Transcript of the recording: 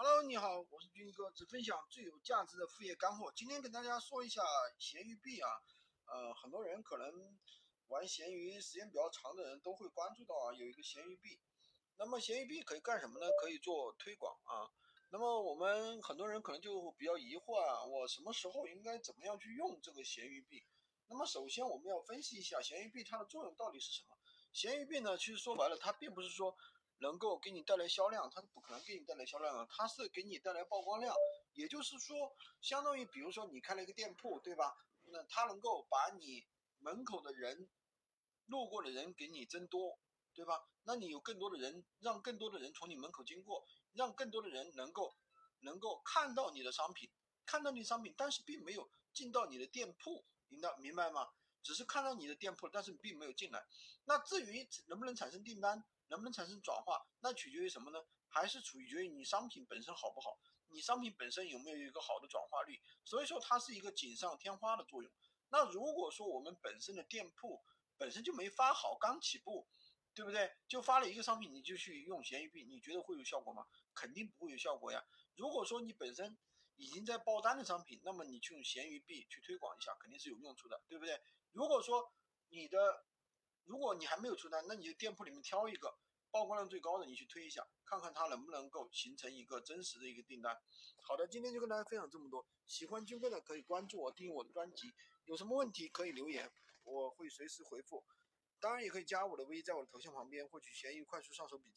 Hello，你好，我是军哥，只分享最有价值的副业干货。今天跟大家说一下闲鱼币啊，呃，很多人可能玩闲鱼时间比较长的人都会关注到啊，有一个闲鱼币。那么闲鱼币可以干什么呢？可以做推广啊。那么我们很多人可能就比较疑惑啊，我什么时候应该怎么样去用这个闲鱼币？那么首先我们要分析一下闲鱼币它的作用到底是什么？闲鱼币呢，其实说白了，它并不是说。能够给你带来销量，它是不可能给你带来销量的，它是给你带来曝光量。也就是说，相当于比如说你开了一个店铺，对吧？那它能够把你门口的人路过的人给你增多，对吧？那你有更多的人，让更多的人从你门口经过，让更多的人能够能够看到你的商品，看到你商品，但是并没有进到你的店铺，明白明白吗？只是看到你的店铺，但是你并没有进来。那至于能不能产生订单？能不能产生转化？那取决于什么呢？还是取决于你商品本身好不好？你商品本身有没有一个好的转化率？所以说它是一个锦上添花的作用。那如果说我们本身的店铺本身就没发好，刚起步，对不对？就发了一个商品，你就去用闲鱼币，你觉得会有效果吗？肯定不会有效果呀。如果说你本身已经在爆单的商品，那么你去用闲鱼币去推广一下，肯定是有用处的，对不对？如果说你的如果你还没有出单，那你就店铺里面挑一个曝光量最高的，你去推一下，看看它能不能够形成一个真实的一个订单。好的，今天就跟大家分享这么多。喜欢军哥的可以关注我，订阅我的专辑。有什么问题可以留言，我会随时回复。当然也可以加我的微，在我的头像旁边获取闲鱼快速上手笔记。